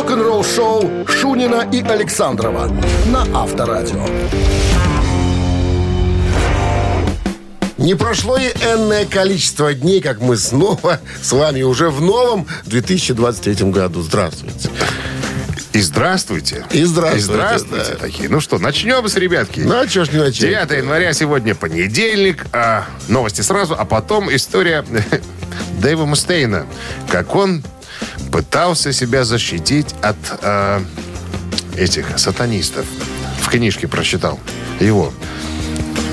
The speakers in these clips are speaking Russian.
Рок-н-ролл-шоу Шунина и Александрова на Авторадио. Не прошло и энное количество дней, как мы снова с вами уже в новом 2023 году. Здравствуйте. И здравствуйте. И здравствуйте, И здравствуйте да. такие. Ну что, начнем с ребятки. Ну, а чё ж не начать? 9 января сегодня понедельник. а, новости сразу, а потом история Дэйва Мустейна. Как он пытался себя защитить от а, этих сатанистов. В книжке прочитал его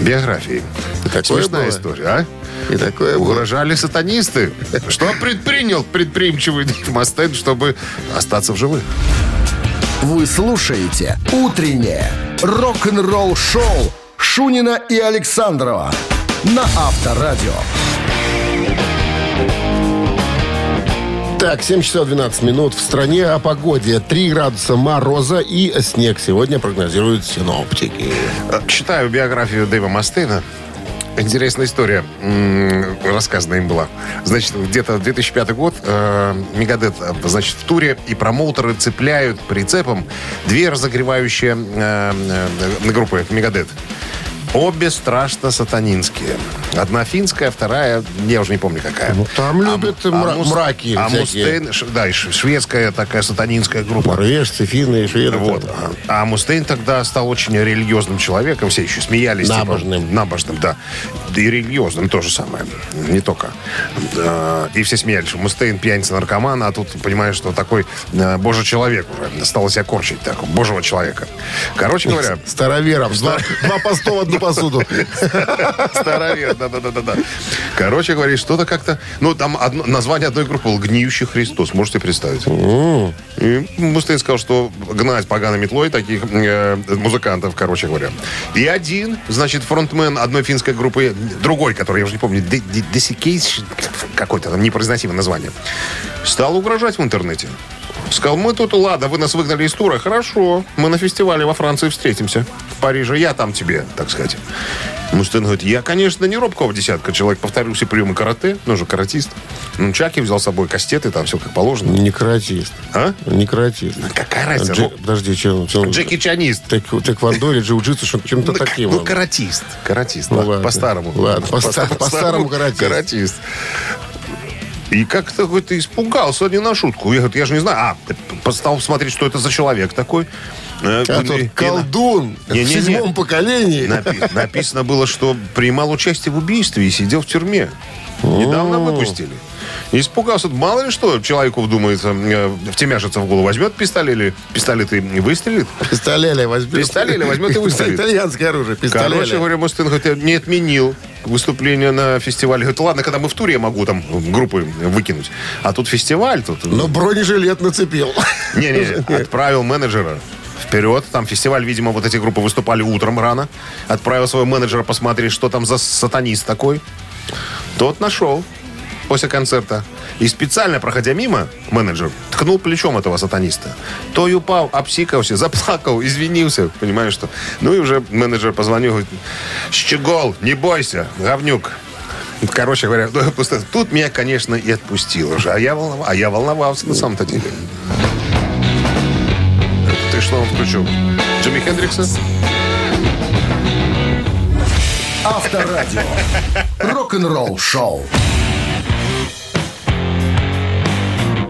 биографии. такое Смешная было? история, а? И такое было. Угрожали сатанисты. Что предпринял предприимчивый Дэйв Мустейн, чтобы остаться в живых? Вы слушаете «Утреннее рок-н-ролл-шоу» Шунина и Александрова на Авторадио. Так, 7 часов 12 минут. В стране о погоде. 3 градуса мороза и снег сегодня прогнозируют синоптики. Э, Читаю биографию Дэйва Мастейна. Интересная история рассказана им была. Значит, где-то 2005 год э, Мегадет, э, значит, в туре, и промоутеры цепляют прицепом две разогревающие э, э, группы Мегадет. Обе страшно сатанинские. Одна финская, вторая, я уже не помню какая. Ну, там любят мра- Мус- мраки А. Мустейн, ш- да, и шведская такая сатанинская группа. Норвежцы, финны шведы. Вот. там. А Мустейн тогда стал очень религиозным человеком. Все еще смеялись. типа, Набожным. набожным, да. Да и религиозным тоже самое. Не только. А, И все смеялись, что Мустейн пьяница наркоман, а тут понимаешь, что такой а, божий человек уже. Стал себя корчить так, божьего человека. Короче говоря, Старовером. Два, два поста в одну посуду. Старовер, да-да-да-да. Короче говоря, что-то как-то... Ну, там одно- название одной группы было «Гниющий Христос». Можете представить? И Мустейн сказал, что гнать поганой метлой таких э, музыкантов, короче говоря. И один, значит, фронтмен одной финской группы, другой, который, я уже не помню, Де- Де- Desiccation, какое-то там непроизносимое название, стал угрожать в интернете. Сказал, мы тут, ладно, вы нас выгнали из тура, хорошо, мы на фестивале во Франции встретимся. В Париже, я там тебе, так сказать. Мустен говорит, я, конечно, не робкого десятка. Человек повторил все приемы карате, ну же каратист. Ну, Чаки взял с собой кастеты, там все как положено. Не каратист. А? Не каратист. Какая разница? Дж- Подожди, что? Ну, Джеки Чанист. Тэквондо или джиу-джитсу, что чем-то Ну, таким. ну, каратист. Каратист, Ну, ладно, по-старому. Ладно, по-ста- по-старому каратист. Каратист. И как-то какой-то испугался, не на шутку. Я, говорю, я же не знаю. А, стал смотреть, что это за человек такой. А и- тут и колдун Не-не-не. в седьмом поколении. Напи- написано было, что принимал участие в убийстве и сидел в тюрьме. Недавно выпустили. И Испугался. Мало ли что человеку вдумается, э, втемяшится в голову. Возьмет пистолет или пистолет и выстрелит. Пистолеля возьмет. Пистолеля возьмет и выстрелит. Итальянское оружие. Пистолеля. Короче говоря, Мустин не отменил выступление на фестивале. Говорит, ладно, когда мы в туре, я могу там группы выкинуть. А тут фестиваль, тут... Но бронежилет нацепил. Не-не, отправил менеджера вперед. Там фестиваль, видимо, вот эти группы выступали утром рано. Отправил своего менеджера посмотреть, что там за сатанист такой. Тот нашел после концерта. И специально, проходя мимо, менеджер ткнул плечом этого сатаниста. То и упал, обсикался, заплакал, извинился. Понимаешь, что? Ну и уже менеджер позвонил, говорит, Щегол, не бойся, говнюк. Короче говоря, ну, просто тут меня, конечно, и отпустил уже. А я, волнов- а я волновался на самом-то деле. Ты что он включил? Джимми Хендрикса? Авторадио. Рок-н-ролл шоу.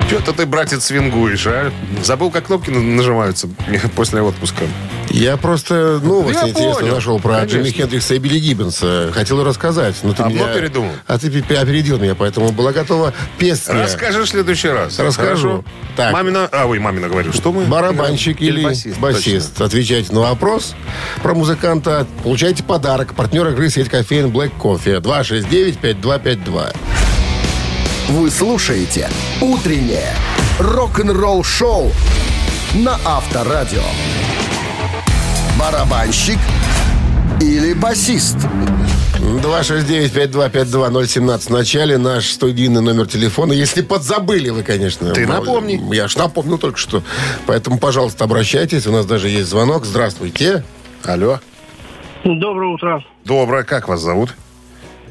Что-то ты, братец, свингуешь, а? Забыл, как кнопки на- нажимаются после отпуска. Я просто новость Я интересную понял, нашел про конечно. Джимми Хендрикса и Билли Гиббонса. Хотел рассказать. Но ты А меня... передумал? А ты пе- опередил меня, поэтому была готова песня. Расскажи в следующий раз. Расскажу. Хорошо? Так. Мамина... А, ой, мамина говорю. Что мы? Барабанщик или, басист. басист. Отвечайте на вопрос про музыканта. Получайте подарок. Партнер игры сеть кофеин Black Coffee. 269-5252. Вы слушаете «Утреннее рок-н-ролл-шоу» на Авторадио. Барабанщик или басист? 269-5252-017 в начале. Наш студийный номер телефона. Если подзабыли вы, конечно. Ты напомни. Я ж напомнил только что. Поэтому, пожалуйста, обращайтесь. У нас даже есть звонок. Здравствуйте. Алло. Доброе утро. Доброе. Как вас зовут?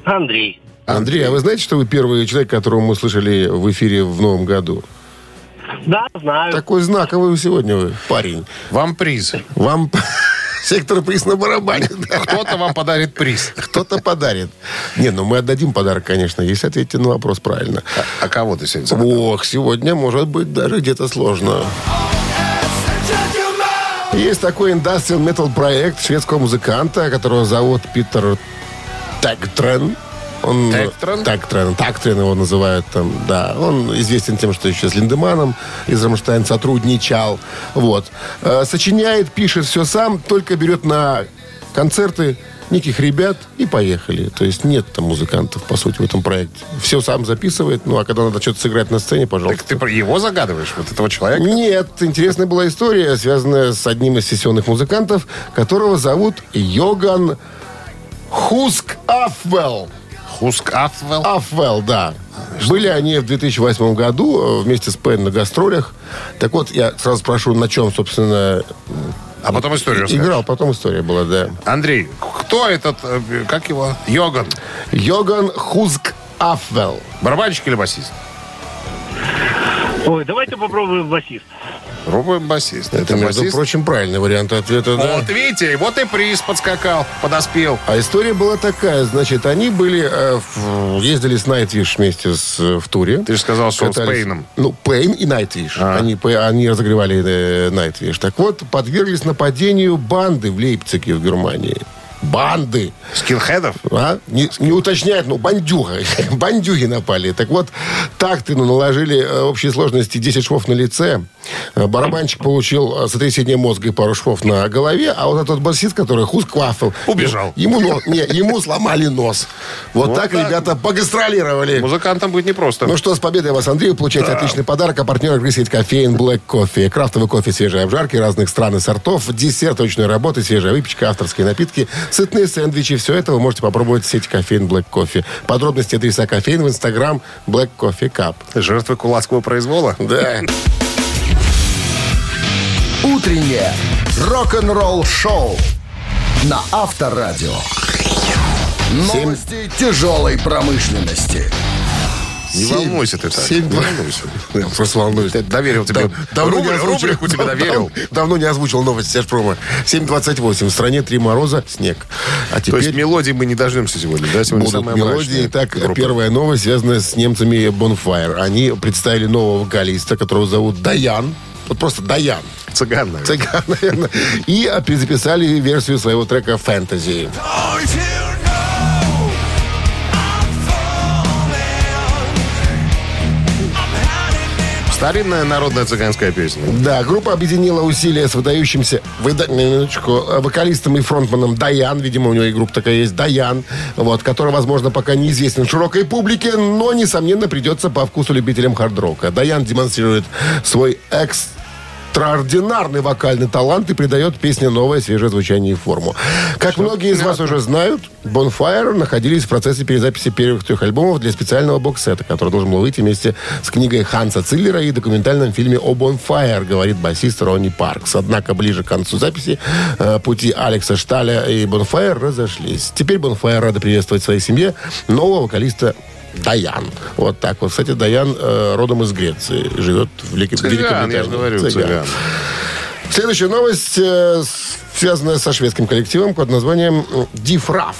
Андрей. Андрей, а вы знаете, что вы первый человек, которого мы слышали в эфире в новом году? Да, знаю. Такой знаковый вы сегодня вы, парень. Вам приз. Вам сектор приз на барабане. Кто-то вам подарит приз. Кто-то подарит. Не, ну мы отдадим подарок, конечно, если ответите на вопрос правильно. А кого ты сегодня загадал? Ох, сегодня может быть даже где-то сложно. Есть такой индастриал метал проект шведского музыканта, которого зовут Питер Тегтрен. Он, Тегтрен? Тегтрен. Тегтрен его называют там, да. Он известен тем, что еще с Линдеманом из Рамштайн сотрудничал. Вот. Э, Сочиняет, пишет все сам, только берет на концерты неких ребят и поехали. То есть нет там музыкантов, по сути, в этом проекте. Все сам записывает, ну а когда надо что-то сыграть на сцене, пожалуйста. Так ты про его загадываешь, вот этого человека? Нет, интересная была история, связанная с одним из сессионных музыкантов, которого зовут Йоган Хуск Афвелл. Хуск Афвелл. Афвелл, да. Были они в 2008 году э, вместе с Пен на гастролях. Так вот, я сразу спрошу, на чем, собственно, А потом историю расскажешь. играл. Потом история была, да. Андрей, кто этот, э, как его? Йоган. Йоган Хуск Афвелл. Барабанщик или басист? Ой, давайте попробуем басист. Пробуем басист. Это, между басист? прочим, правильный вариант ответа, да. Вот видите, вот и приз подскакал, подоспел. А история была такая, значит, они были, э, в- ездили с Nightwish вместе с, э, в туре. Ты же сказал, что с Катались. Pain ом. Ну, Pain и Nightwish. А. Они, они разогревали э, Nightwish. Так вот, подверглись нападению банды в Лейпциге, в Германии. Банды. Скинхедов? А? Не, не уточняет, ну, бандюга. Бандюги напали. Так вот, такты ну, наложили э, общей сложности 10 швов на лице. Э, Барабанщик получил э, сотрясение мозга и пару швов на голове, а вот этот басист, который Хусквафел... Убежал. Ему, но- не, ему сломали нос. Вот, Вот так, так. ребята погастролировали. Музыкантам будет непросто. Ну что, с победой вас, Андрей. Получаете отличный подарок. А партнер игры сеть кофеин Black Coffee. Крафтовый кофе, свежие обжарки разных стран и сортов, десерт ручной работы, свежая выпечка, авторские напитки, сытные сэндвичи. Все это вы можете попробовать в сети кофеин Black Coffee. Подробности адреса кофеин в инстаграм Black Coffee Cup. Жертвы кулацкого произвола? Да. Утреннее рок-н-ролл-шоу на Авторадио. Новости тяжелой промышленности. Не Семь- волнуйся ты так. семь- Не волнуйся. Я просто волнуюсь. Доверил тебе. Давно не Рубри- озвучил. рубрику тебе доверил. Дав- Давно не озвучил новости Сержпрома. 7.28. В стране три мороза, снег. А То теперь... есть мелодии мы не дождемся сегодня, да? Сегодня Будут самая мелодии. Итак, группа. первая новость связана с немцами Bonfire. Они представили нового вокалиста, которого зовут Даян. Вот просто Даян. Цыган, наверное. Цыган, наверное. И а, записали версию своего трека «Фэнтези». Старинная народная цыганская песня. Да, группа объединила усилия с выдающимся выда- минуточку, э, вокалистом и фронтманом Даян, видимо, у него и группа такая есть, Даян, вот, который, возможно, пока неизвестен широкой публике, но, несомненно, придется по вкусу любителям хард-рока. Даян демонстрирует свой экстраординарный вокальный талант и придает песне новое свежее звучание и форму. Как многие из вас уже знают, Bonfire находились в процессе перезаписи первых трех альбомов для специального боксета, который должен был выйти вместе с книгой Ханса Циллера и документальном фильме о Bonfire, говорит басист Ронни Паркс. Однако ближе к концу записи э, пути Алекса Шталя и Bonfire разошлись. Теперь Bonfire рады приветствовать в своей семье нового вокалиста Даян. Вот так вот. Кстати, Даян э, родом из Греции. Живет в Велик- Цыган, Великобритании. я же говорю, Цыган. цыган. Следующая новость э, связанная со шведским коллективом под названием Дифраф.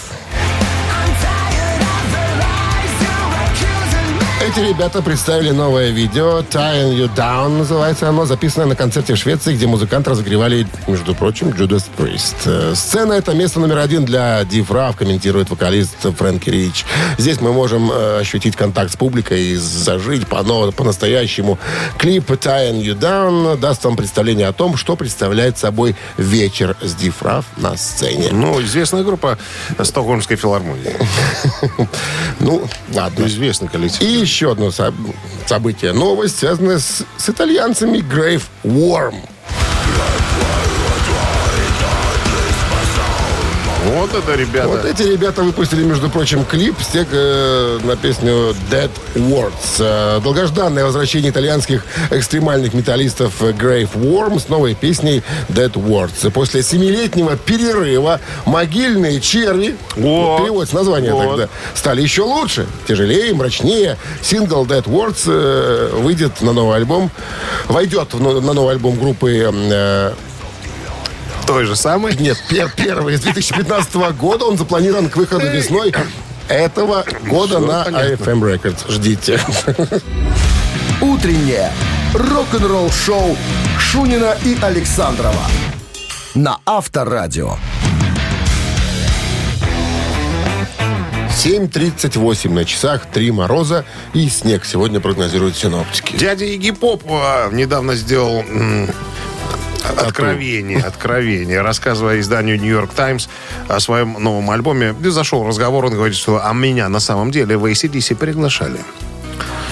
Эти ребята представили новое видео «Tying You Down» называется оно, записанное на концерте в Швеции, где музыканты разогревали, между прочим, Judas Priest. Э, Сцена — это место номер один для Дифраф, комментирует вокалист Фрэнки Рич. Здесь мы можем э, ощутить контакт с публикой и зажить по- по-настоящему. Клип «Tying You Down» даст вам представление о том, что представляет собой вечер с Дифраф на сцене. Ну, известная группа Стокгольмской филармонии. Ну, ладно. Известный коллектив. И еще одно соб- событие. Новость, связанная с, с итальянцами Grave Worm. Вот это, ребята. Вот эти ребята выпустили, между прочим, клип с тех, э, на песню Dead Words. Э, долгожданное возвращение итальянских экстремальных металлистов Grave Worm с новой песней Dead Words. После семилетнего перерыва могильные черви, Вот. переводится название Вот. тогда, стали еще лучше, тяжелее, мрачнее. Сингл Dead Words э, выйдет на новый альбом, войдет в на новый альбом группы э, Той же самой. нет, пер- первый из 2015 года. Он запланирован к выходу весной этого года на понятно. AFM Records. Ждите. Утреннее рок-н-ролл-шоу Шунина и Александрова на Авторадио. 7.38 на часах, 3 мороза и снег сегодня прогнозируют синоптики. Дядя Игги Поп а, недавно сделал откровение, откровение, рассказывая изданию Нью-Йорк Таймс о своем новом альбоме. Зашел разговор, он говорит, что а меня на самом деле в ACDC приглашали.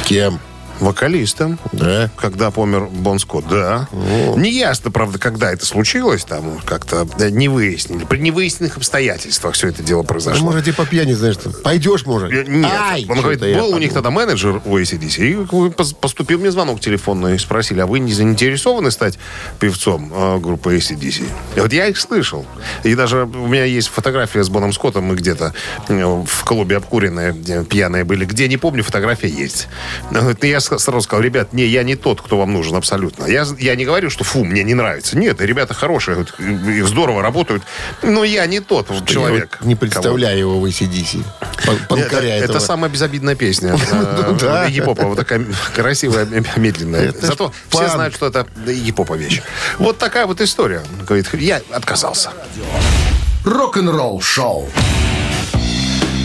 Кем? Вокалистом. Да. Когда помер Бон Скотт, да. Не ясно, правда, когда это случилось, там как-то да, не выяснили. При невыясненных обстоятельствах все это дело Ну, произошло. может, типа пьяни, знаешь, что пойдешь, может? Я- Нет, Ай, он говорит, был у них подумал. тогда менеджер у ACDC, и пос- поступил мне звонок телефонный, и спросили, а вы не заинтересованы стать певцом э, группы ACDC? И вот я их слышал. И даже у меня есть фотография с Боном Скоттом, мы где-то э, в клубе обкуренные, пьяные были, где, не помню, фотография есть. «Ну, Я сразу сказал, ребят, не, я не тот, кто вам нужен абсолютно. Я, я не говорю, что фу, мне не нравится. Нет, ребята хорошие, вот, их здорово работают, но я не тот вот Я человек. вот не представляю его в ACDC. Это, это самая безобидная песня. Ну да. Египопа. Вот такая красивая, медленная. Зато все знают, что это Египопа вещь. Вот такая вот история. Говорит, я отказался. Рок-н-ролл-шоу.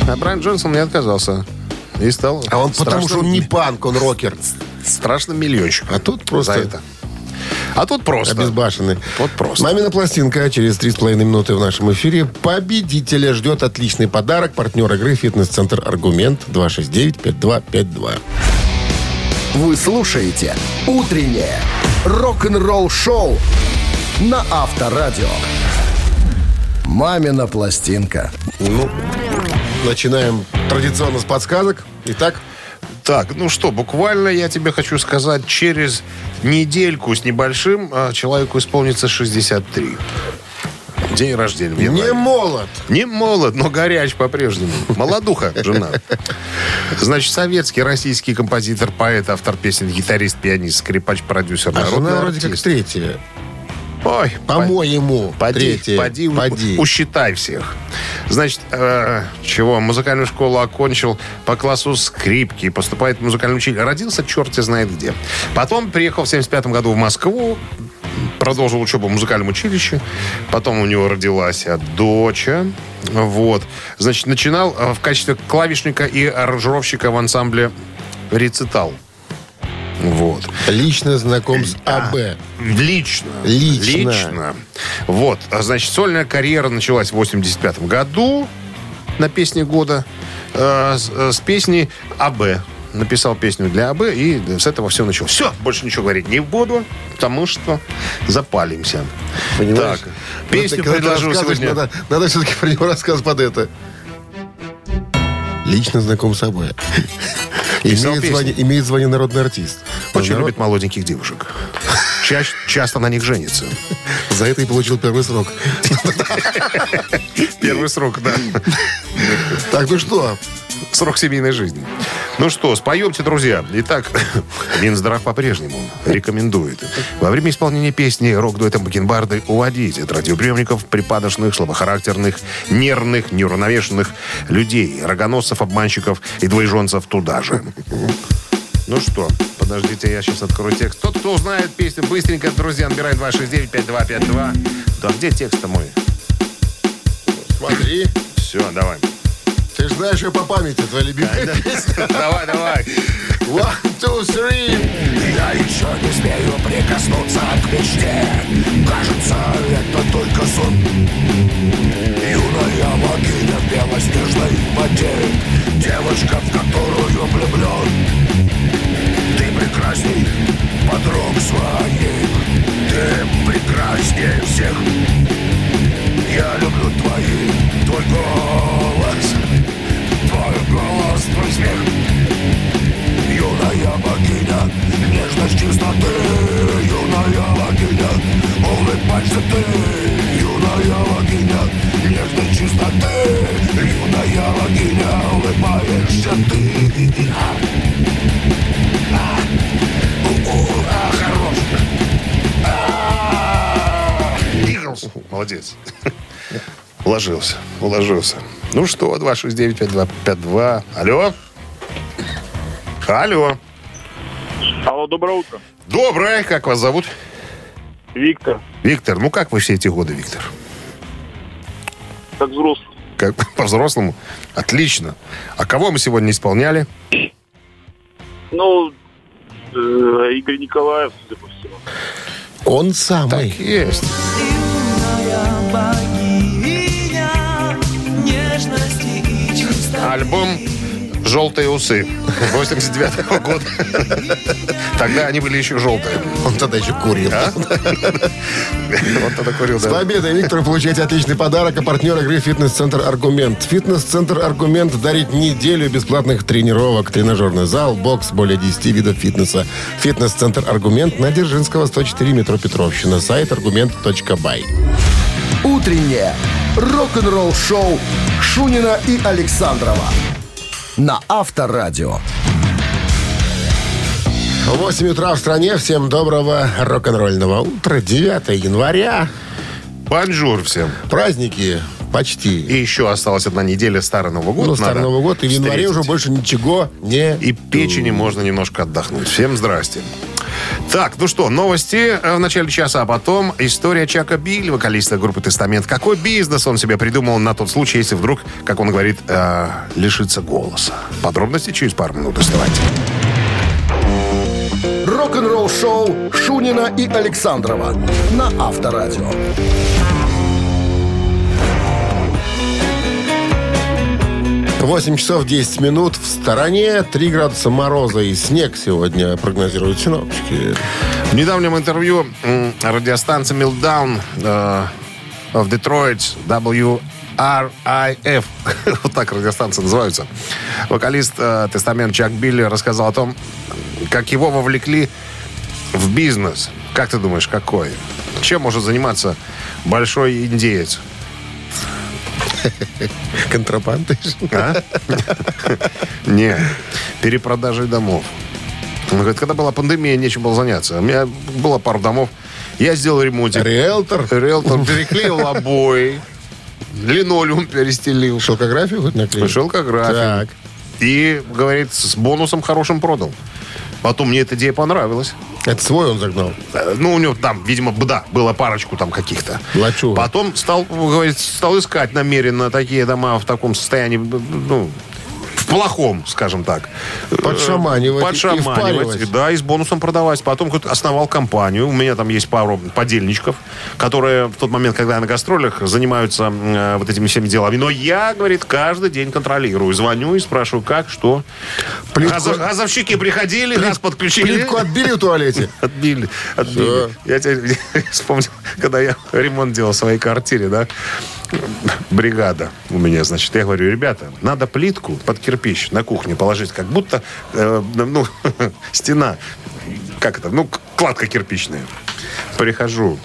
А Брайан Джонсон не отказался. И стал А он потому что страшным- он не панк, он рокер. страшным миллионщиком. А тут просто За это. А тут просто. обезбашенный. Вот просто. Мамина пластинка через три с половиной минуты в нашем эфире. Победителя ждет отличный подарок. Партнер игры «Фитнес-центр Аргумент» 269-5252. Вы слушаете «Утреннее рок-н-ролл-шоу» на Авторадио. «Мамина пластинка». Ну, начинаем традиционно с подсказок. Итак, Так, ну что, буквально я тебе хочу сказать, через недельку с небольшим а, человеку исполнится 63. День рождения. не молод. Не молод, но горяч по-прежнему. Молодуха, жена. Значит, советский, российский композитор, поэт, автор песен, гитарист, пианист, скрипач, продюсер, А жена вроде как третья. Ой, По-моему, Поди, третья. поди, Поди. усчитай всех. Значит, э, чего, музыкальную школу окончил по классу скрипки, поступает в музыкальное училище. Родился черти знает где. Потом приехал в 75 году в Москву, продолжил учебу в музыкальном училище. Потом у него родилась а, дочь. Вот. Значит, начинал э, в качестве клавишника и аранжировщика в ансамбле «Рецитал». Вот. Лично знаком с. АБ. Лично. Лично. Лично. Вот. А, Значит, сольная карьера началась в 85 году на песне года э, с, э, с песни АБ. Написал песню для АБ, и с этого все началось. Все, больше ничего говорить не буду, потому что запалимся. Понимаешь? Так, песню ты, предложил сегодня. Надо, надо все-таки про него рассказывать под это. Лично знаком с АБ. Имеет звание, имеет звание народный артист. Очень Народ- любит молоденьких девушек. Ча- часто на них женится. За это и получил первый срок. Первый срок, да. Так, ну что? Срок семейной жизни. Ну что, споемте, друзья. Итак, Минздрав по-прежнему рекомендует во время исполнения песни рок-дуэтом Бакенбарды уводить от радиоприемников припадочных, слабохарактерных, нервных, неуравновешенных людей, рогоносцев, обманщиков и двоеженцев туда же. Ну что, подождите, я сейчас открою текст. Тот, кто узнает песню, быстренько, друзья, набирает 269-5252. Да где текст-то мой? Смотри. Все, давай. Ты же знаешь ее по памяти, твоя любимая песня. Давай, давай. One, two, three. Я еще не смею прикоснуться к мечте Кажется, это только сон Юная богиня в белоснежной воде Девочка, в которую влюблен прекрасней подруг своих Ты прекраснее всех. Я люблю твои, твой голос. Твой голос, твой смех. Юная богиня, нежность чистоты. Юная богиня, улыбаешься ты. Юная богиня, нежность чистоты. Юная богиня, улыбаешься ты. Молодец. Уложился, уложился. Ну что, 269-5252. Алло? Алло. Алло, доброе утро. Доброе. Как вас зовут? Виктор, Виктор. Ну как вы все эти годы, Виктор? как взрослый. Как по-взрослому? Отлично. А кого мы сегодня исполняли? Ну, э, Игорь Николаев, судя по всему. Он самый. Есть. Альбом «Желтые усы» 89 года. Тогда они были еще желтые. Он тогда еще курил. Вот тогда курил, С победой, Виктор, получаете отличный подарок. А партнер игры «Фитнес-центр Аргумент». «Фитнес-центр Аргумент» дарит неделю бесплатных тренировок. Тренажерный зал, бокс, более 10 видов фитнеса. «Фитнес-центр Аргумент» на Дзержинского, 104, метро Петровщина. Сайт аргумент.бай. Утреннее рок-н-ролл-шоу Шунина и Александрова на Авторадио. 8 утра в стране. Всем доброго рок-н-ролльного утра. 9 января. Бонжур всем. Праздники почти. И еще осталась одна неделя Старый Новый год. ну, Старый Новый год. И в январе встретить. уже больше ничего не... И печени можно немножко отдохнуть. Всем здрасте. Так, ну что, новости э, в начале часа, а потом история Чака Билли, вокалиста группы «Тестамент». Какой бизнес он себе придумал на тот случай, если вдруг, как он говорит, э, лишится голоса? Подробности через пару минут. Оставайтесь. Рок-н-ролл-шоу Шунина и Александрова на Авторадио. 8 часов 10 минут в стороне. 3 градуса мороза и снег сегодня прогнозируют синоптики. В недавнем интервью м, радиостанция Meltdown э, в Детройт WRIF, вот так радиостанции называются, вокалист э, Тестамент Чак Билли рассказал о том, как его вовлекли в бизнес. Как ты думаешь, какой? Чем может заниматься большой индеец? Контрабандой. А? Не, перепродажей домов. Он говорит, когда была пандемия, нечем было заняться. У меня было пару домов. Я сделал ремонтик. Риэлтор. Риэлтор переклеил обои. Линолеум перестелил. Шелкографию хоть наклеил? Шелкографию. Так. И, говорит, с бонусом хорошим продал. Потом мне эта идея понравилась. Это свой он загнал. Э, Ну, у него там, видимо, да, было парочку там каких-то. Лачуга. Потом стал, говорит, стал искать намеренно такие дома в таком состоянии, ну, плохом, скажем так. Подшаманивать и Подшаманивать, впаривать. да, и с бонусом продавать. Потом основал компанию. У меня там есть пару подельничков, которые в тот момент, когда я на гастролях, занимаются э, вот этими всеми делами. Но я, говорит, каждый день контролирую. Звоню и спрашиваю, как, что. Плитку- Газов- газовщики приходили, газ подключили. Плитку отбили в туалете? Отбили, отбили. Я тебе вспомнил, когда я ремонт делал в своей квартире, да, бригада у меня, значит, я говорю, ребята, надо плитку под кирпич на кухне положить, как будто, э, ну, стена, как это, ну, кладка кирпичная. Прихожу,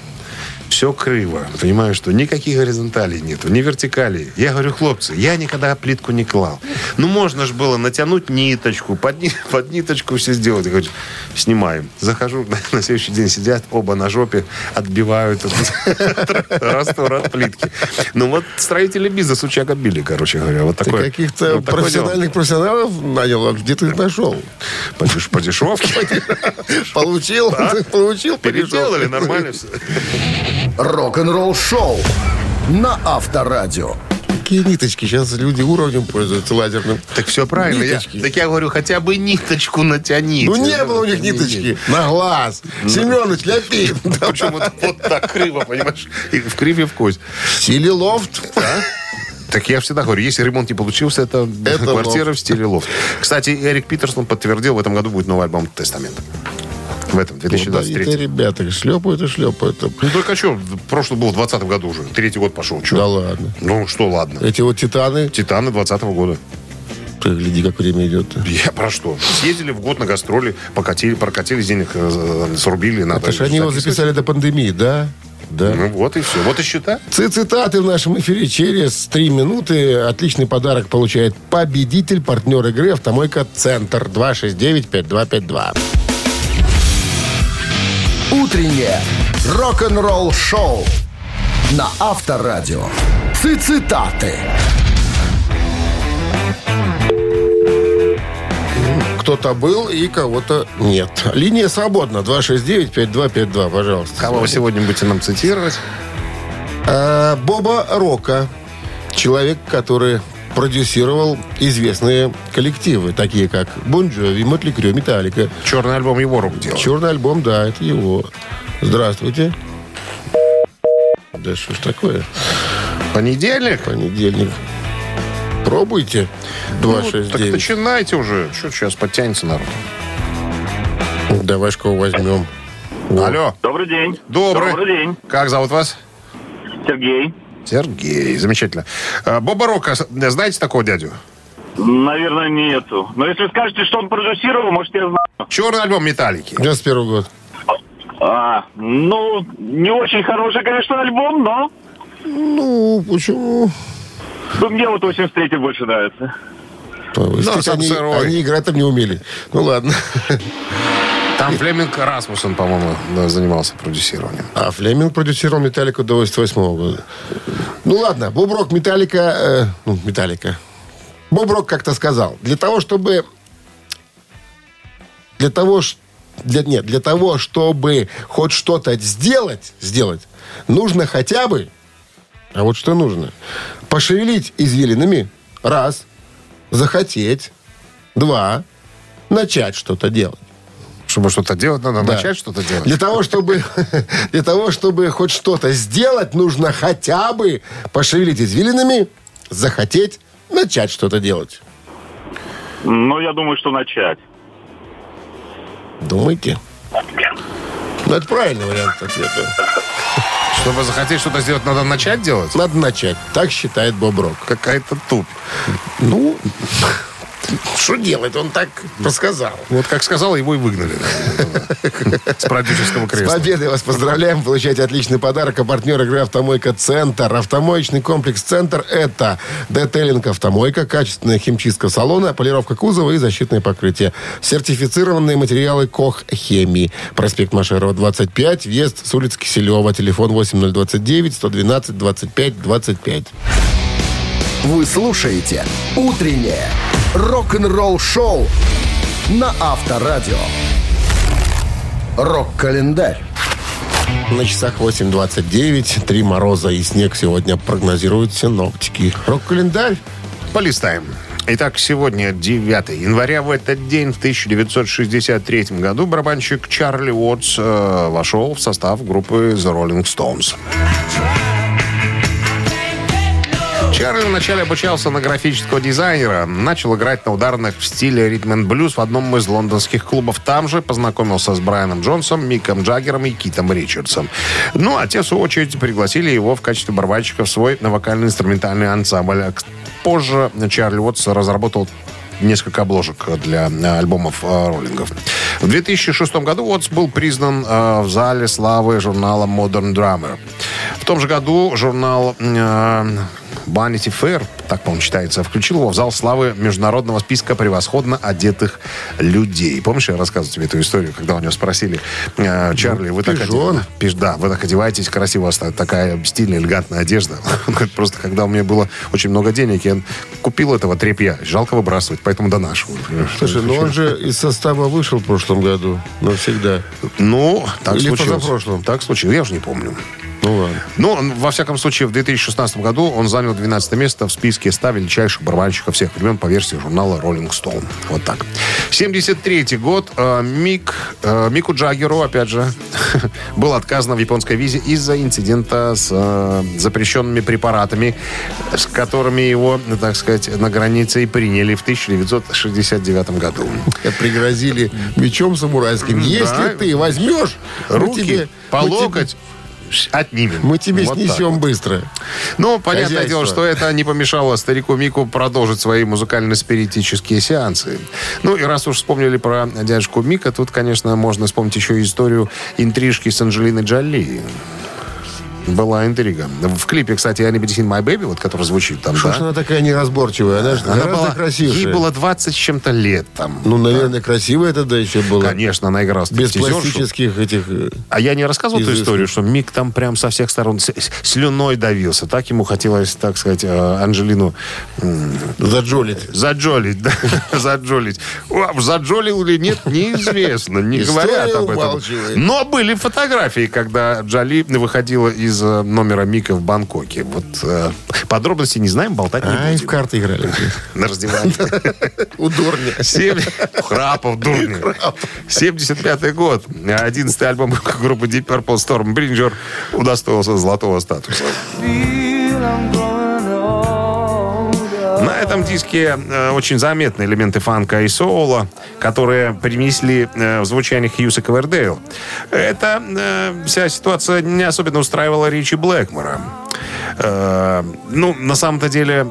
все криво. Понимаю, что никаких горизонталей нету, ни вертикалей. Я говорю, хлопцы, я никогда плитку не клал. Ну, можно же было натянуть ниточку, под, ни- под ниточку все сделать. Я говорю, снимаем. Захожу, на следующий день сидят, оба на жопе, отбивают раствор от плитки. Ну, вот строители бизнес у Чака Билли, короче говоря. Вот Ты такое. каких-то профессиональных профессионалов нанял, а где ты их нашел? По деш- по дешевке. Получил, получил, Переделали, нормально все. Рок-н-ролл-шоу на Авторадио. Какие ниточки? Сейчас люди уровнем пользуются лазерным. Так все правильно. Я, так я говорю, хотя бы ниточку натяните. Ну, не было у них ниточки. На глаз. Семенович, ляпи. Почему вот так криво, понимаешь? И в криве в кость. В стиле лофт. Так я всегда говорю, если ремонт не получился, это, Это квартира лофт. в стиле лофт. Кстати, Эрик Питерсон подтвердил, в этом году будет новый альбом «Тестамент». В этом, Это 2023. ребята шлепают и шлепают. Ну, только что, прошлый был в 2020 году уже. Третий год пошел. Чё? Да ладно. Ну, что, ладно. Эти вот титаны Титаны 20 года. Ты гляди, как время идет. Я про что? Съездили в год на гастроли, покатили, прокатились, денег э, срубили. Надо Это ж они его записали до пандемии, да? Да. Ну вот и все. Вот и счета. Ци- Цитаты в нашем эфире через три минуты. Отличный подарок получает победитель, партнер игры «Автомойка Центр» 269-5252. Утреннее рок-н-ролл-шоу на Авторадио. Цитаты. Кто-то был и кого-то нет. Линия свободна. 269-5252, пожалуйста. Кого вы сегодня будете нам цитировать? А, Боба Рока. Человек, который продюсировал известные коллективы, такие как Бон Джови, Мотли Крю, Металлика. Черный альбом его рук делал. Черный альбом, да, это его. Здравствуйте. Да что ж такое? Понедельник? Понедельник. Пробуйте. Ну, так 269. начинайте уже. Что сейчас подтянется народ? Давай кого возьмем. Алло. Добрый день. Добрый. Добрый день. Как зовут вас? Сергей. Сергей. Замечательно. А, Боба Рока, знаете такого дядю? Наверное, нету. Но если скажете, что он продюсировал, может, я знаю. Черный альбом Металлики. 91 год. А, ну, не очень хороший, конечно, альбом, но Ну, почему? ну, мне вот 83 больше нравится. Кстати, они, они играть там не умели. Ну ладно. Там Флеминг Расмуссен, по-моему, занимался продюсированием. А Флеминг продюсировал Металлику до 88 года. Ну ладно, Боб Рок, Металлика... э, ну, Металлика. Боб Рок как-то сказал, для того, чтобы... Для того, для, нет, для того, чтобы хоть что-то сделать, сделать, нужно хотя бы, а вот что нужно, пошевелить извилинами, раз, захотеть, два, начать что-то делать. Чтобы что-то делать, надо Да. начать что-то делать. Для того, чтобы, для того, чтобы хоть что-то сделать, нужно хотя бы пошевелить извилинами, захотеть начать что-то делать. Ну, я думаю, что начать. Думайте. Ну, это правильный вариант ответа. Чтобы захотеть что-то сделать, надо начать делать? Надо начать. Так считает Боб Рок. Какая-то тупь. Ну, что делать? Он так рассказал. Вот как сказал, его и выгнали. С продюсерского С кресла. победой вас поздравляем. Получайте отличный подарок. А партнер игры «Автомойка Центр». Автомоечный комплекс «Центр» — это детейлинг «Автомойка», качественная химчистка салона, полировка кузова и защитное покрытие. Сертифицированные материалы «Кох Хемии». Проспект Машерова, 25, въезд с улицы Киселева. Телефон 8029 112 25 25. Вы слушаете «Утреннее рок-н-ролл-шоу» на Авторадио. Рок-календарь. На часах 8.29. Три мороза и снег сегодня прогнозируют синоптики. Рок-календарь. Полистаем. Итак, сегодня 9 января. В этот день, в 1963 году, барабанщик Чарли Уотс э, вошел в состав группы The Rolling Stones. Чарли вначале обучался на графического дизайнера. Начал играть на ударных в стиле ритм and блюз в одном из лондонских клубов. Там же познакомился с Брайаном Джонсом, Миком Джаггером и Китом Ричардсом. Ну, а те, в свою очередь, пригласили его в качестве барабанщика в свой вокально-инструментальный ансамбль. Позже Чарли Уотс разработал несколько обложек для э, альбомов э, роллингов. В 2006 году Уотс был признан э, в зале славы журнала Modern Drummer. В том же году журнал Vanity Fair, так, по-моему, читается, включил его в зал славы международного списка превосходно одетых людей. Помнишь, я рассказывал тебе эту историю, когда у него спросили, э, Чарли, вы так, пижон. оде- пиж- да, вы так одеваетесь, красиво такая стильная, элегантная одежда. Он говорит, просто когда у меня было очень много денег, я купил этого тряпья. Жалко выбрасывать, поэтому донашиваю. Слушай, ну он же из состава вышел в прошлом году. Навсегда. Ну, так Или случилось. позапрошлом? Так случилось, я уже не помню. Ну ладно. Но, он, во всяком случае, в 2016 году он занял 12 место в списке 100 величайших барабанщиков всех времен по версии журнала Rolling Stone. Вот так. 73 год. Э, Мик, э, Мику Джаггеру, опять же, был отказано в японской визе из-за инцидента с э, запрещенными препаратами, с которыми его, так сказать, на границе и приняли в 1969 году. Пригрозили мечом самурайским. Если ты возьмешь, Руки тебе- по локоть отнимем. Мы тебе Вот снесем вот. быстро. Ну, понятное Хозяйство. дело, что это не помешало старику Мику продолжить свои музыкально-спиритические сеансы. Ну, и раз уж вспомнили про дядюшку Мика, тут, конечно, можно вспомнить еще историю интрижки с Анджелиной Джоли. Была интрига. В клипе, кстати, «I Need My Baby», вот, который звучит там, Что ж да? она такая неразборчивая? Она же Она была, красивее. ей было 20 с чем-то лет там. Ну, наверное, красивая тогда еще была. Конечно, она играла Без пластических этих... э, А я не рассказывал эту Известно. историю, что Мик там прям со всех сторон с- слюной давился. Так ему хотелось, так сказать, э, Анжелину Заджолить. заджолить. да, заджолить. О, Заджолил или нет, неизвестно. Не говорят об этом. Но были фотографии, когда Джоли выходила из э, номера Мика в Бангкоке. Вот э, подробностей не знаем, болтать не в будем. карты играли. На раздевании. У. Семь- Храпов, дурни. 75-й год. 11-й альбом группы Deep Purple Storm Bringer удостоился золотого статуса. Этом диске э, очень заметны элементы фанка и соула, которые принесли э, в звучание Хьюз и Ковердейл. Эта э, вся ситуация не особенно устраивала Ричи Блэкмора. Ну, на самом-то деле,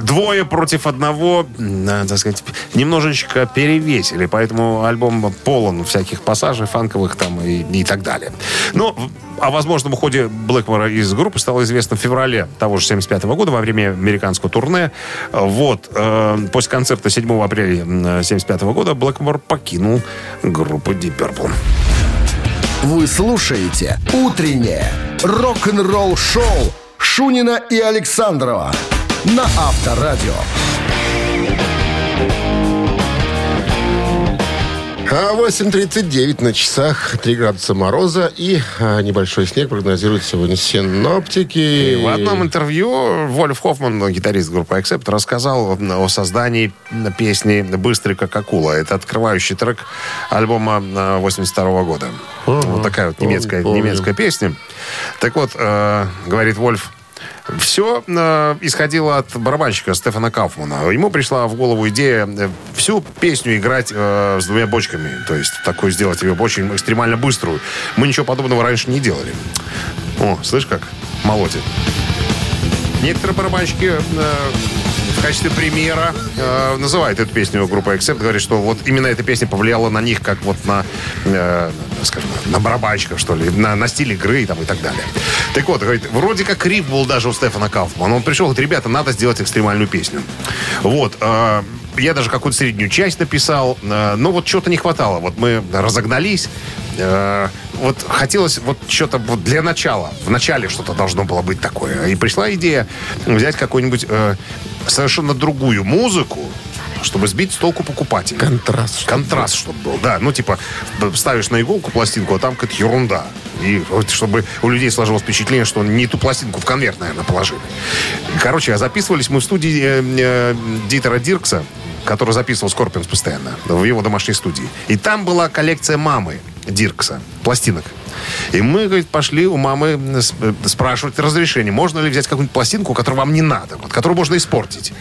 двое против одного, э, так сказать, немножечко перевесили, поэтому альбом полон всяких пассажей фанковых там и, и так далее. Ну, в- о возможном уходе Блэкмора из группы стало известно в феврале того же 75 года во время американского турне. Вот. э, после концерта 7 апреля 75 года Блэкмор покинул группу Deep Purple. Вы слушаете «Утреннее рок-н-ролл-шоу» Шунина и Александрова на Авторадио. А 8.39 на часах, 3 градуса мороза и а, небольшой снег прогнозируют сегодня синоптики. В одном интервью Вольф Хоффман, гитарист группы Accept, рассказал о создании песни «Быстрый как акула». Это открывающий трек альбома 82 года. Вот такая вот немецкая, помню. немецкая песня. Так вот, э, говорит Вольф, все исходило от барабанщика Стефана Кауфмана. Ему пришла в голову идея э, всю песню играть э, с двумя бочками. То есть такую сделать ее очень экстремально быструю. Мы ничего подобного раньше не делали. О, слышь как? Молотит. Некоторые барабанщики э, в качестве примера э, называют эту песню группы Accept. Говорят, что вот именно эта песня повлияла на них, как вот на, э, скажем, на барабанщиков, что ли, на, на стиль игры и, там, и так далее. Так вот, говорит, вроде как риф был даже у Стефана Кауфмана. Он пришел, говорит, ребята, надо сделать экстремальную песню. Вот. э, я даже какую-то среднюю часть написал, э, но вот чего-то не хватало. Вот мы разогнались, э, вот хотелось вот что-то вот для начала. В начале что-то должно было быть такое. И пришла идея взять какую-нибудь э, совершенно другую музыку, чтобы сбить с толку покупателя. Контраст. чтобы Контраст, чтобы был, да. Ну, типа, ставишь на иголку пластинку, а там какая-то ерунда. И вот, чтобы у людей сложилось впечатление, что не ту пластинку в конверт, наверное, положили. Короче, а записывались мы в студии э, э, Дитера Диркса, который записывал Скорпионс постоянно, в его домашней студии. И там была коллекция мамы Диркса, пластинок. И мы, говорит, пошли у мамы э, спрашивать разрешение, можно ли взять какую-нибудь пластинку, которую вам не надо, вот, которую можно испортить.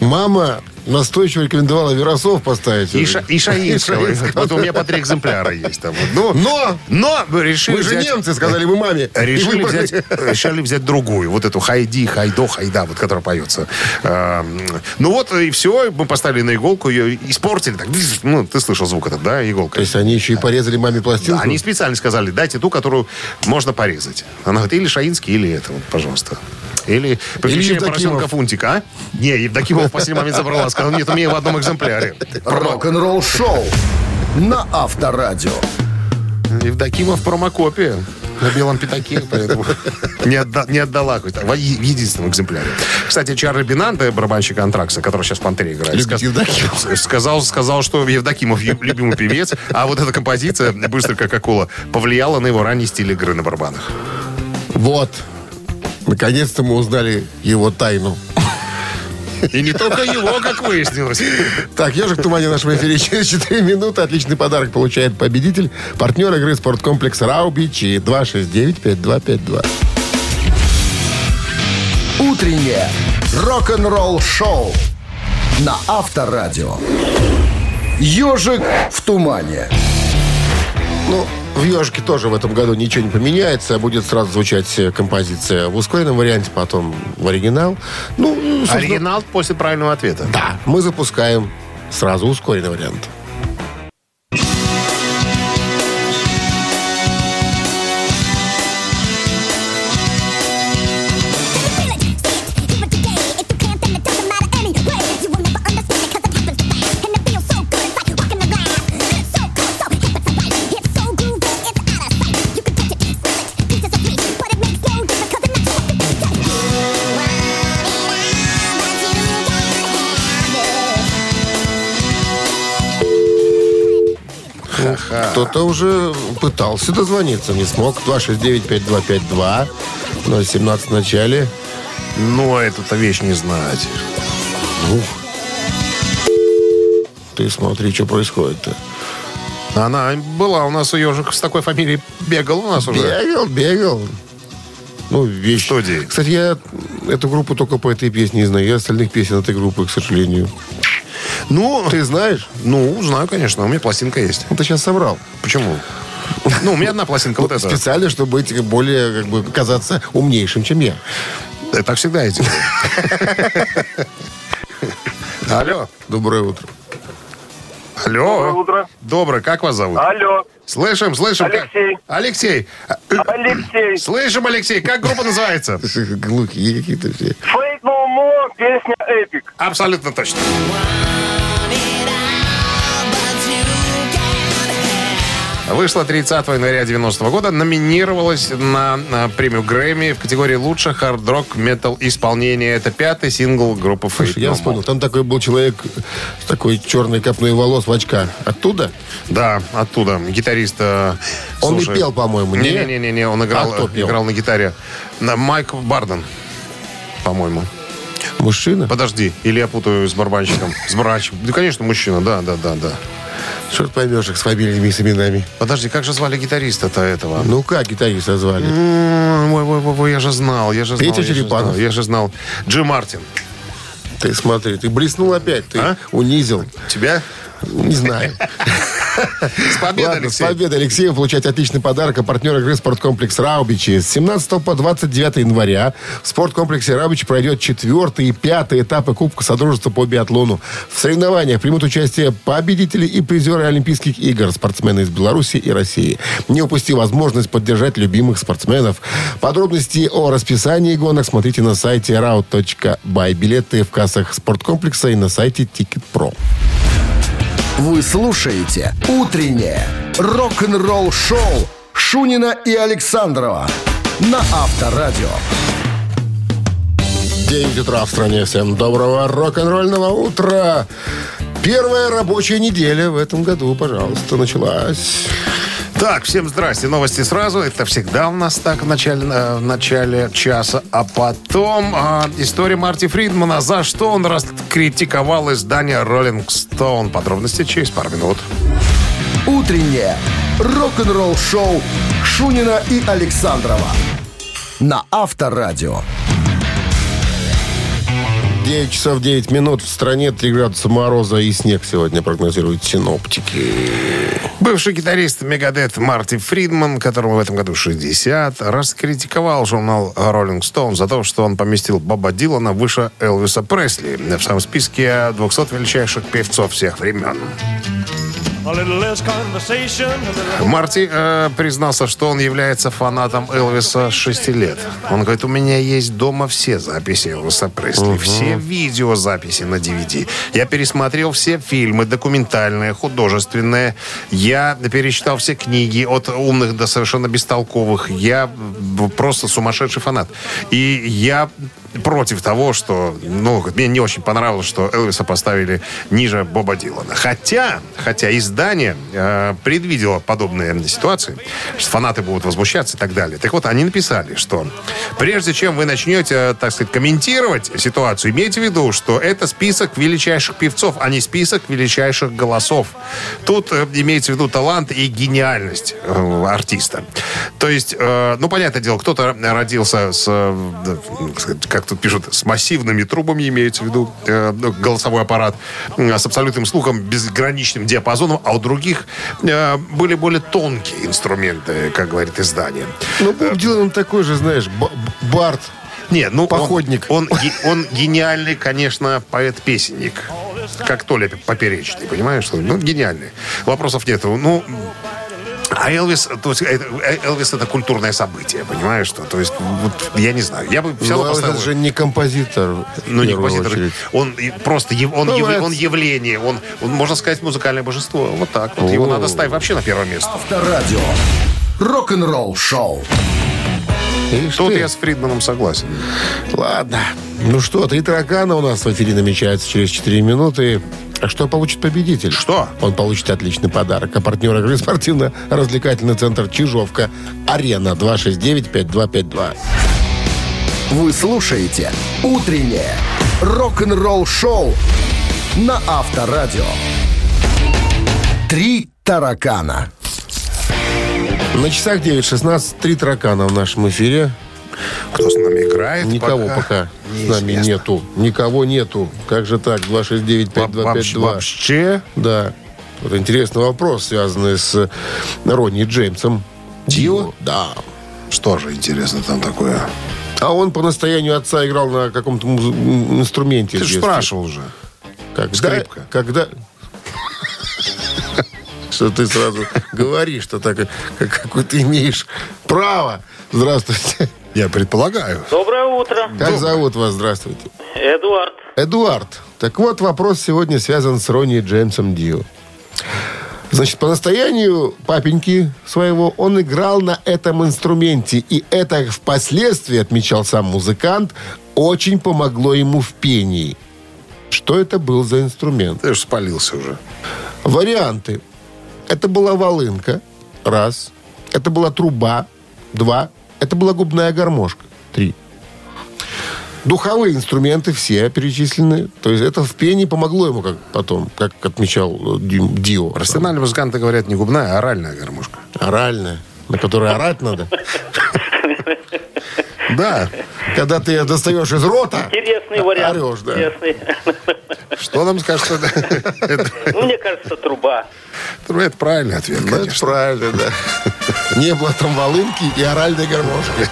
Мама настойчиво рекомендовала Верасов поставить. И, Ша- и Шаинского. И. Вот у меня по три экземпляра есть. Там. вот. Ну, Но! но мы решили Мы же взять- немцы, сказали мы маме. Решили взять, решили взять другую, вот эту Хайди, Хайдо, Хайда, вот которая поется. Эм, Ну вот и все, мы поставили на иголку, ее испортили. Так, ну, ты слышал звук этот, да, иголка? То есть они еще и порезали маме пластинку? Да, они специально сказали, дайте ту, которую можно порезать. Она говорит, или Шаинский, или это, вот, пожалуйста. Или приключения поросенка Фунтика, а? Не, Евдокимов в последний момент забрала. Сказал, нет, у меня в одном экземпляре. Рок-н-ролл-шоу на Авторадио. Евдокимов промокопия на белом пятаке, поэтому не, отда- не отдала хоть так, в единственном экземпляре. Кстати, Чарли Бинанте, барабанщик Антракса, который сейчас в «Пантере» играет, Евдокимова. сказал, сказал, что Евдокимов любимый певец, а вот эта композиция «Быстро как акула» повлияла на его ранний стиль игры на барабанах. Вот. Наконец-то мы узнали его тайну. И не только его, как выяснилось. Так, ежик в тумане в нашем эфире через 4 минуты. Отличный подарок получает победитель. Партнер игры спорткомплекс Раубичи 269-5252. Утреннее рок-н-ролл-шоу на Авторадио. Ежик в тумане. Ну, В «Ежике» тоже в этом году ничего не поменяется. Будет сразу звучать э, композиция в ускоренном варианте, потом в оригинал. Ну, собственно, Оригинал после правильного ответа. Да, мы запускаем сразу ускоренный вариант. Кто-то уже пытался дозвониться, не смог. 269-5252, 017 в начале. Но эту-то вещь не знать. Ты смотри, что происходит-то. Она была у нас у ежик с такой фамилией. Бегал у нас уже. Бегал, бегал. Ну, вещь. Студии. Кстати, я эту группу только по этой песне не знаю. Я остальных песен этой группы, к сожалению. Ну, Ты знаешь? ну, знаю, конечно. У меня пластинка есть. Ну, ты сейчас соврал. Почему? Ну, у меня одна пластинка вот эта. Специально, чтобы быть более, как бы, казаться умнейшим, чем я. Я так всегда эти. Алло. Доброе утро. Алло. Доброе утро. Доброе. Как вас зовут? Алло, Слышим, слышим. как- Алексей. Алексей. А, Алексей. Слышим, Алексей. Как группа называется? Глухие какие-то все. Fate No More, песня Эпик. Абсолютно точно. Вышла 30 января 90 года, номинировалась на, на премию Грэмми в категории «Лучше хард-рок метал исполнение». Это пятый сингл группы Fate Слушай, я No вспомнил, там такой был человек с такой черной копной волос в очках. Оттуда? Да, оттуда. Гитарист. э, Он слушай, и пел, по-моему, не? Не-не-не, он играл, А играл на гитаре. На Майк Барден, по-моему. Мужчина? Подожди, или я путаю с барабанщиком? С барабанщиком. Да, конечно, мужчина, да, да, да, да. Черт поймешь их с фамилиями и с именами. Подожди, как же звали гитариста-то этого? Ну как гитариста звали? Ой, ой, ой, ой, я же знал, я же знал. Петя я же Черепанов. знал, Я же знал. Джим Мартин. Ты смотри, ты блеснул опять, ты А? унизил. Тебя? Не знаю. С победой, Ладно, Алексей. с победой, Алексей. Вы получаете отличный подарок. А партнер игры «Спорткомплекс Раубичи». С 17 по 29 января в спорткомплексе Раубичи пройдет четвертый и пятый этапы Кубка Содружества по биатлону. В соревнованиях примут участие победители и призеры Олимпийских игр, спортсмены из Беларуси и России. Не упусти возможность поддержать любимых спортсменов. Подробности о расписании гонок смотрите на сайте raut.by. Билеты в кассах спорткомплекса и на сайте Ticket.pro. Вы слушаете «Утреннее рок-н-ролл-шоу» Шунина и Александрова на Авторадио. 9 утра в стране. Всем доброго рок-н-ролльного утра. Первая рабочая неделя в этом году, пожалуйста, началась. Так, всем здрасте. Новости сразу. Это всегда у нас так в начале, э, в начале часа. А потом а, история Марти Фридмана. За что он раскритиковал издание Rolling Stone. Подробности через пару минут. «Утреннее рок-н-ролл-шоу» Шунина и Александрова на Авторадио. 9 часов 9 минут. В стране 3 градуса мороза и снег сегодня прогнозируют синоптики. Бывший гитарист Мегадет Марти Фридман, которому в этом году 60, раскритиковал журнал Rolling Stone за то, что он поместил Боба Дилана выше Элвиса Пресли в самом списке 200 величайших певцов всех времен. Марти э, признался, что он является фанатом Элвиса с 6 лет. Он говорит, у меня есть дома все записи Элвиса Пресли, все видеозаписи на DVD. Я пересмотрел все фильмы, документальные, художественные. Я перечитал все книги, от умных до совершенно бестолковых. Я просто сумасшедший фанат. И я против того, что, ну, мне не очень понравилось, что Элвиса поставили ниже Боба Дилана. Хотя, хотя издание э, предвидело подобные ситуации, что фанаты будут возмущаться и так далее. Так вот, они написали, что прежде чем вы начнете, э, так сказать, комментировать ситуацию, имейте в виду, что это список величайших певцов, а не список величайших голосов. Тут э, имеется в виду талант и гениальность э, артиста. То есть, э, ну, понятное дело, кто-то родился с, э, как как тут пишут, с массивными трубами, имеется в виду э, ну, голосовой аппарат, э, с абсолютным слухом, безграничным диапазоном, а у других э, были более тонкие инструменты, как говорит издание. Ну, Боб Дилан такой же, знаешь, Барт. Не, ну, он- Походник. Он, ге- он гениальный, конечно, поэт-песенник. Как Толя Поперечный, понимаешь? Ну, гениальный. Вопросов нету. Ну, а Элвис, то есть, это, э, Элвис это культурное событие, понимаешь что? То есть, вот, я не знаю. Я бы все Ну, равно это поставил... же не композитор. Ну, не композитор. очередь. Он просто он, Бывает. яв- он явление, он, он, можно сказать, музыкальное божество. Вот так. Вот его О. надо ставить вообще на первое место. Авторадио. Рок-н-ролл шоу. Ишь Тут ты. я с Фридманом согласен. Ладно. Ну что, три таракана у нас в эфире намечается через 4 минуты. А что получит победитель? Что? Он получит отличный подарок. А партнер игры спортивно-развлекательный центр «Чижовка». Арена 269-5252. Вы слушаете «Утреннее рок-н-ролл-шоу» на Авторадио. «Три таракана». На часах 9.16. Три таракана в нашем эфире. Кто с нами играет? Никого пока, с нами нету. Никого нету. Как же так? 269-5252. Вообще? Да. Вот интересный вопрос, связанный с Ронни Джеймсом. Дио? Да. Что же интересно там такое? А он по настоянию отца играл на каком-то муз- инструменте. Ты же спрашивал уже. Когда, Скрипка. Когда... Что ты сразу говоришь, что так, как, ты имеешь право. Здравствуйте. Я предполагаю. Доброе утро. Как зовут вас? Здравствуйте. Эдуард. Эдуард. Так вот, вопрос сегодня связан с Ронни Джеймсом Дио. Значит, по настоянию папеньки своего он играл на этом инструменте. И это впоследствии, отмечал сам музыкант, очень помогло ему в пении. Что это был за инструмент? Ты же спалился уже. Варианты. Это была волынка. Раз. Это была труба. Два. Это была губная гармошка. Три. Духовые инструменты все перечислены. То есть это в пении помогло ему, как потом, как отмечал э, Ди- Дио. Профессиональные музыканты говорят не губная, а оральная гармошка. Оральная, на которой орать надо. Да. Когда ты ее достаешь из рота, Интересный вариант. орешь, да. Интересный. Что нам скажет? Это Ну, мне кажется, труба. Это правильный ответ, Ну, это конечно. правильно, да. Не было там волынки и оральной гармошки.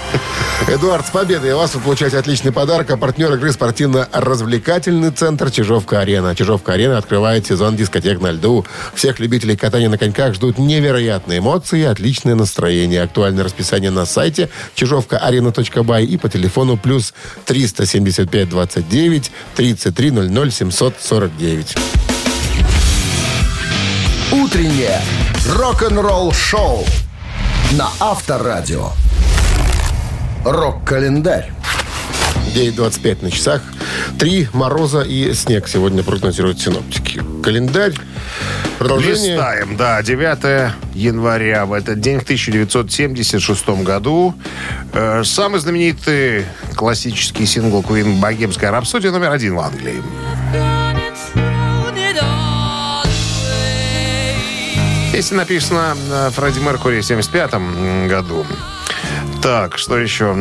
Эдуард, с победой вас вы получаете отличный подарок. А партнер игры спортивно-развлекательный центр «Чижовка-арена». «Чижовка-арена» открывает сезон дискотек на льду. Всех любителей катания на коньках ждут невероятные эмоции и отличное настроение. Актуальное расписание на сайте чижовкаарена.бай и по телефону плюс 375 29 33 00 749. «Утреннее рок-н-ролл-шоу» на Авторадио. Рок-календарь. 9.25 на часах. Три мороза и снег сегодня прогнозируют синоптики. Календарь. Продолжение. Листаем, да, 9 января. В этот день, в 1976 году, э, самый знаменитый классический сингл Queen «Богемская рапсодия» номер один в Англии. Песня написана э, Фредди Меркури в 1975 году. Так, что еще?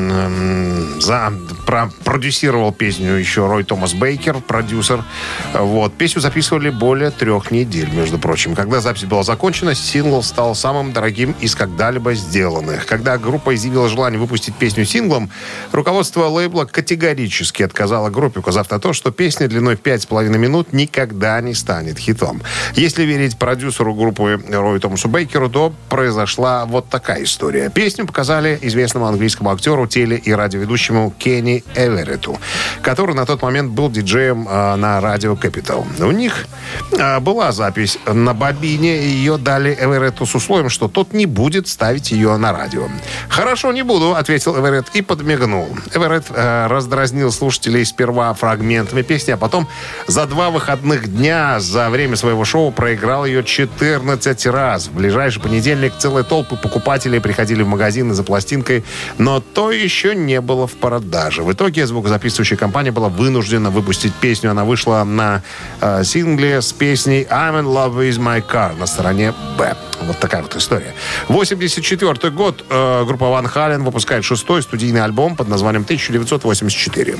За, про- продюсировал песню еще Рой Томас Бейкер, продюсер. Вот. Песню записывали более трех недель, между прочим. Когда запись была закончена, сингл стал самым дорогим из когда-либо сделанных. Когда группа изъявила желание выпустить песню синглом, руководство лейбла категорически отказало группе, указав на то, что песня длиной в пять с половиной минут никогда не станет хитом. Если верить продюсеру группы Рой Томасу Бейкеру, то произошла вот такая история. Песню показали известному английскому актеру, теле- и радиоведущему Кенни Эверетту, который на тот момент был диджеем э, на радио Capital. У них э, была запись на бобине, и ее дали Эверетту с условием, что тот не будет ставить ее на радио. «Хорошо, не буду», — ответил Эверетт и подмигнул. Эверетт э, раздразнил слушателей сперва фрагментами песни, а потом за два выходных дня за время своего шоу проиграл ее 14 раз. В ближайший понедельник целые толпы покупателей приходили в магазины за пластинкой но то еще не было в продаже. В итоге звукозаписывающая компания была вынуждена выпустить песню. Она вышла на э, сингле с песней I'm in love with my car на стороне Б. Вот такая вот история. 84 год э, группа Ван Хален выпускает шестой студийный альбом под названием 1984.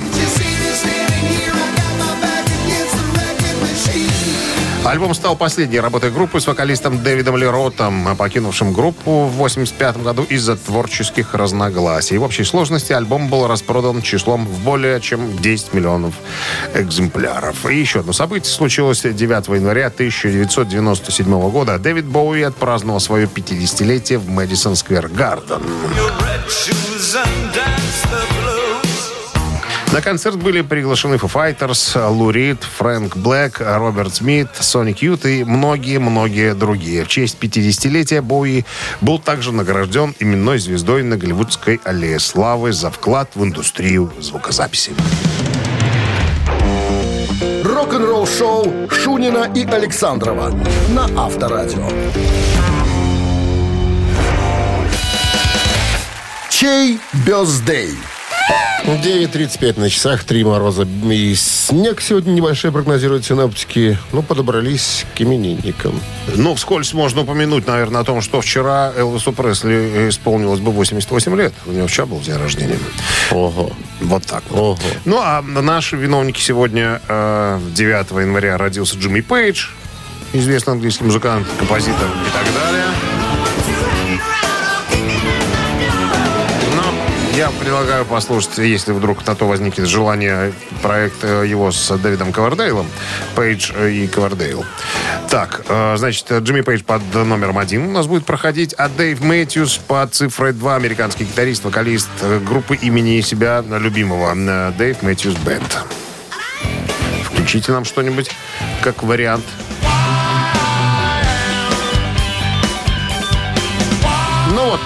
Альбом стал последней работой группы с вокалистом Дэвидом Леротом, покинувшим группу в 1985 году из-за творческих разногласий. В общей сложности альбом был распродан числом в более чем 10 миллионов экземпляров. И еще одно событие случилось 9 января 1997 года. Дэвид Боуи отпраздновал свое 50-летие в Мэдисон Сквер Гарден. На концерт были приглашены Foo Fighters, Лу Рид, Фрэнк Блэк, Роберт Смит, Соник Ют и многие-многие другие. В честь 50-летия Боуи был также награжден именной звездой на Голливудской аллее славы за вклад в индустрию звукозаписи. Рок-н-ролл шоу Шунина и Александрова на Авторадио. Чей бездей? 9.35 на часах, 3 мороза и снег сегодня небольшой прогнозируют синоптики. Ну, подобрались к именинникам. Ну, вскользь можно упомянуть, наверное, о том, что вчера Элвису Пресли исполнилось бы 88 лет. У него вчера был день рождения. Ого. Вот так вот. Ого. Ну, а наши виновники сегодня, э, 9 января, родился Джимми Пейдж, известный английский музыкант, композитор и так далее. Я предлагаю послушать, если вдруг на то возникнет желание, проект э, его с Дэвидом Ковердейлом, Пейдж и Ковердейл. Так, э, значит, Джимми Пейдж под номером один у нас будет проходить, а Дэйв Мэтьюс под цифрой 2, американский гитарист, вокалист э, группы имени себя любимого, Дэйв Мэтьюс Бенд. Включите нам что-нибудь как вариант.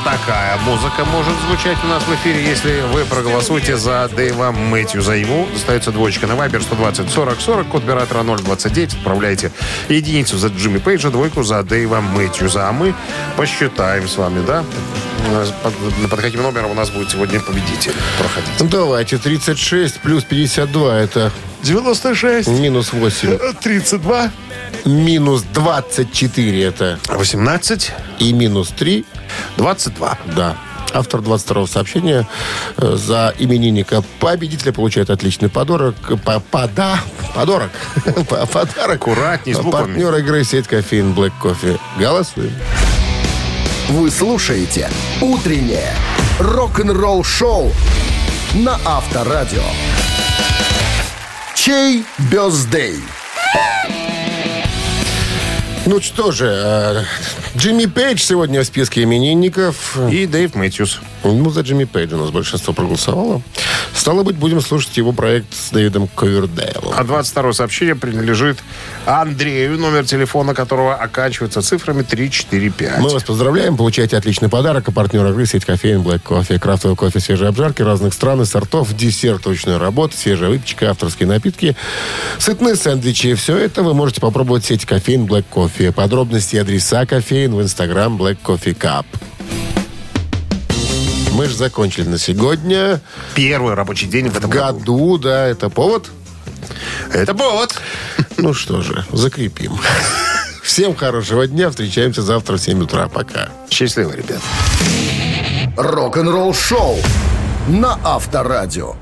Такая музыка может звучать у нас в эфире, если вы проголосуете за Дэйва Мэтьюза. Ему достается двоечка на Вайбер 120 40 40, код оператора 029. Отправляйте единицу за Джимми Пейджа, двойку за Дэйва Мэтьюза. А мы посчитаем с вами, да? Под, под каким номером у нас будет сегодня победитель проходить? Ну, Давайте, 36 плюс 52, это 96, минус 8. 32, Минус 24, это 18, и минус 3, 22. да. Автор 22 сообщения э, за именинника победителя получает отличный подарок. По- Пода, подарок. По- Подарок. Аккуратней с буквами. Партнер игры сеть кофеин Black Coffee. Голосуем. Вы слушаете «Утреннее рок-н-ролл-шоу» на Авторадио. Чей бездей? Ну что же, э, Джимми Пейдж сегодня в списке именинников. И Дэйв Мэтьюс. Ну, за Джимми Пейджа у нас большинство проголосовало. Стало быть, будем слушать его проект с Дэвидом Ковердейлом. А 22 сообщение принадлежит Андрею, номер телефона которого оканчивается цифрами 345. Мы вас поздравляем, получаете отличный подарок. А партнер игры сеть кофеин Black Coffee. Крафтовый кофе, свежие обжарки разных стран и сортов, десерт ручной работы, свежая выпечка, авторские напитки, сытные сэндвичи. Все это вы можете попробовать в сети кофеин Black Coffee. Подробности и адреса кофеин в инстаграм Black Coffee Cup. Мы же закончили на сегодня. Первый рабочий день в этом году. году, да, это повод. Это повод. Ну что же, закрепим. Всем хорошего дня. Встречаемся завтра в 7 утра. Пока. Счастливо, ребят. Рок-н-ролл-шоу на Авторадио.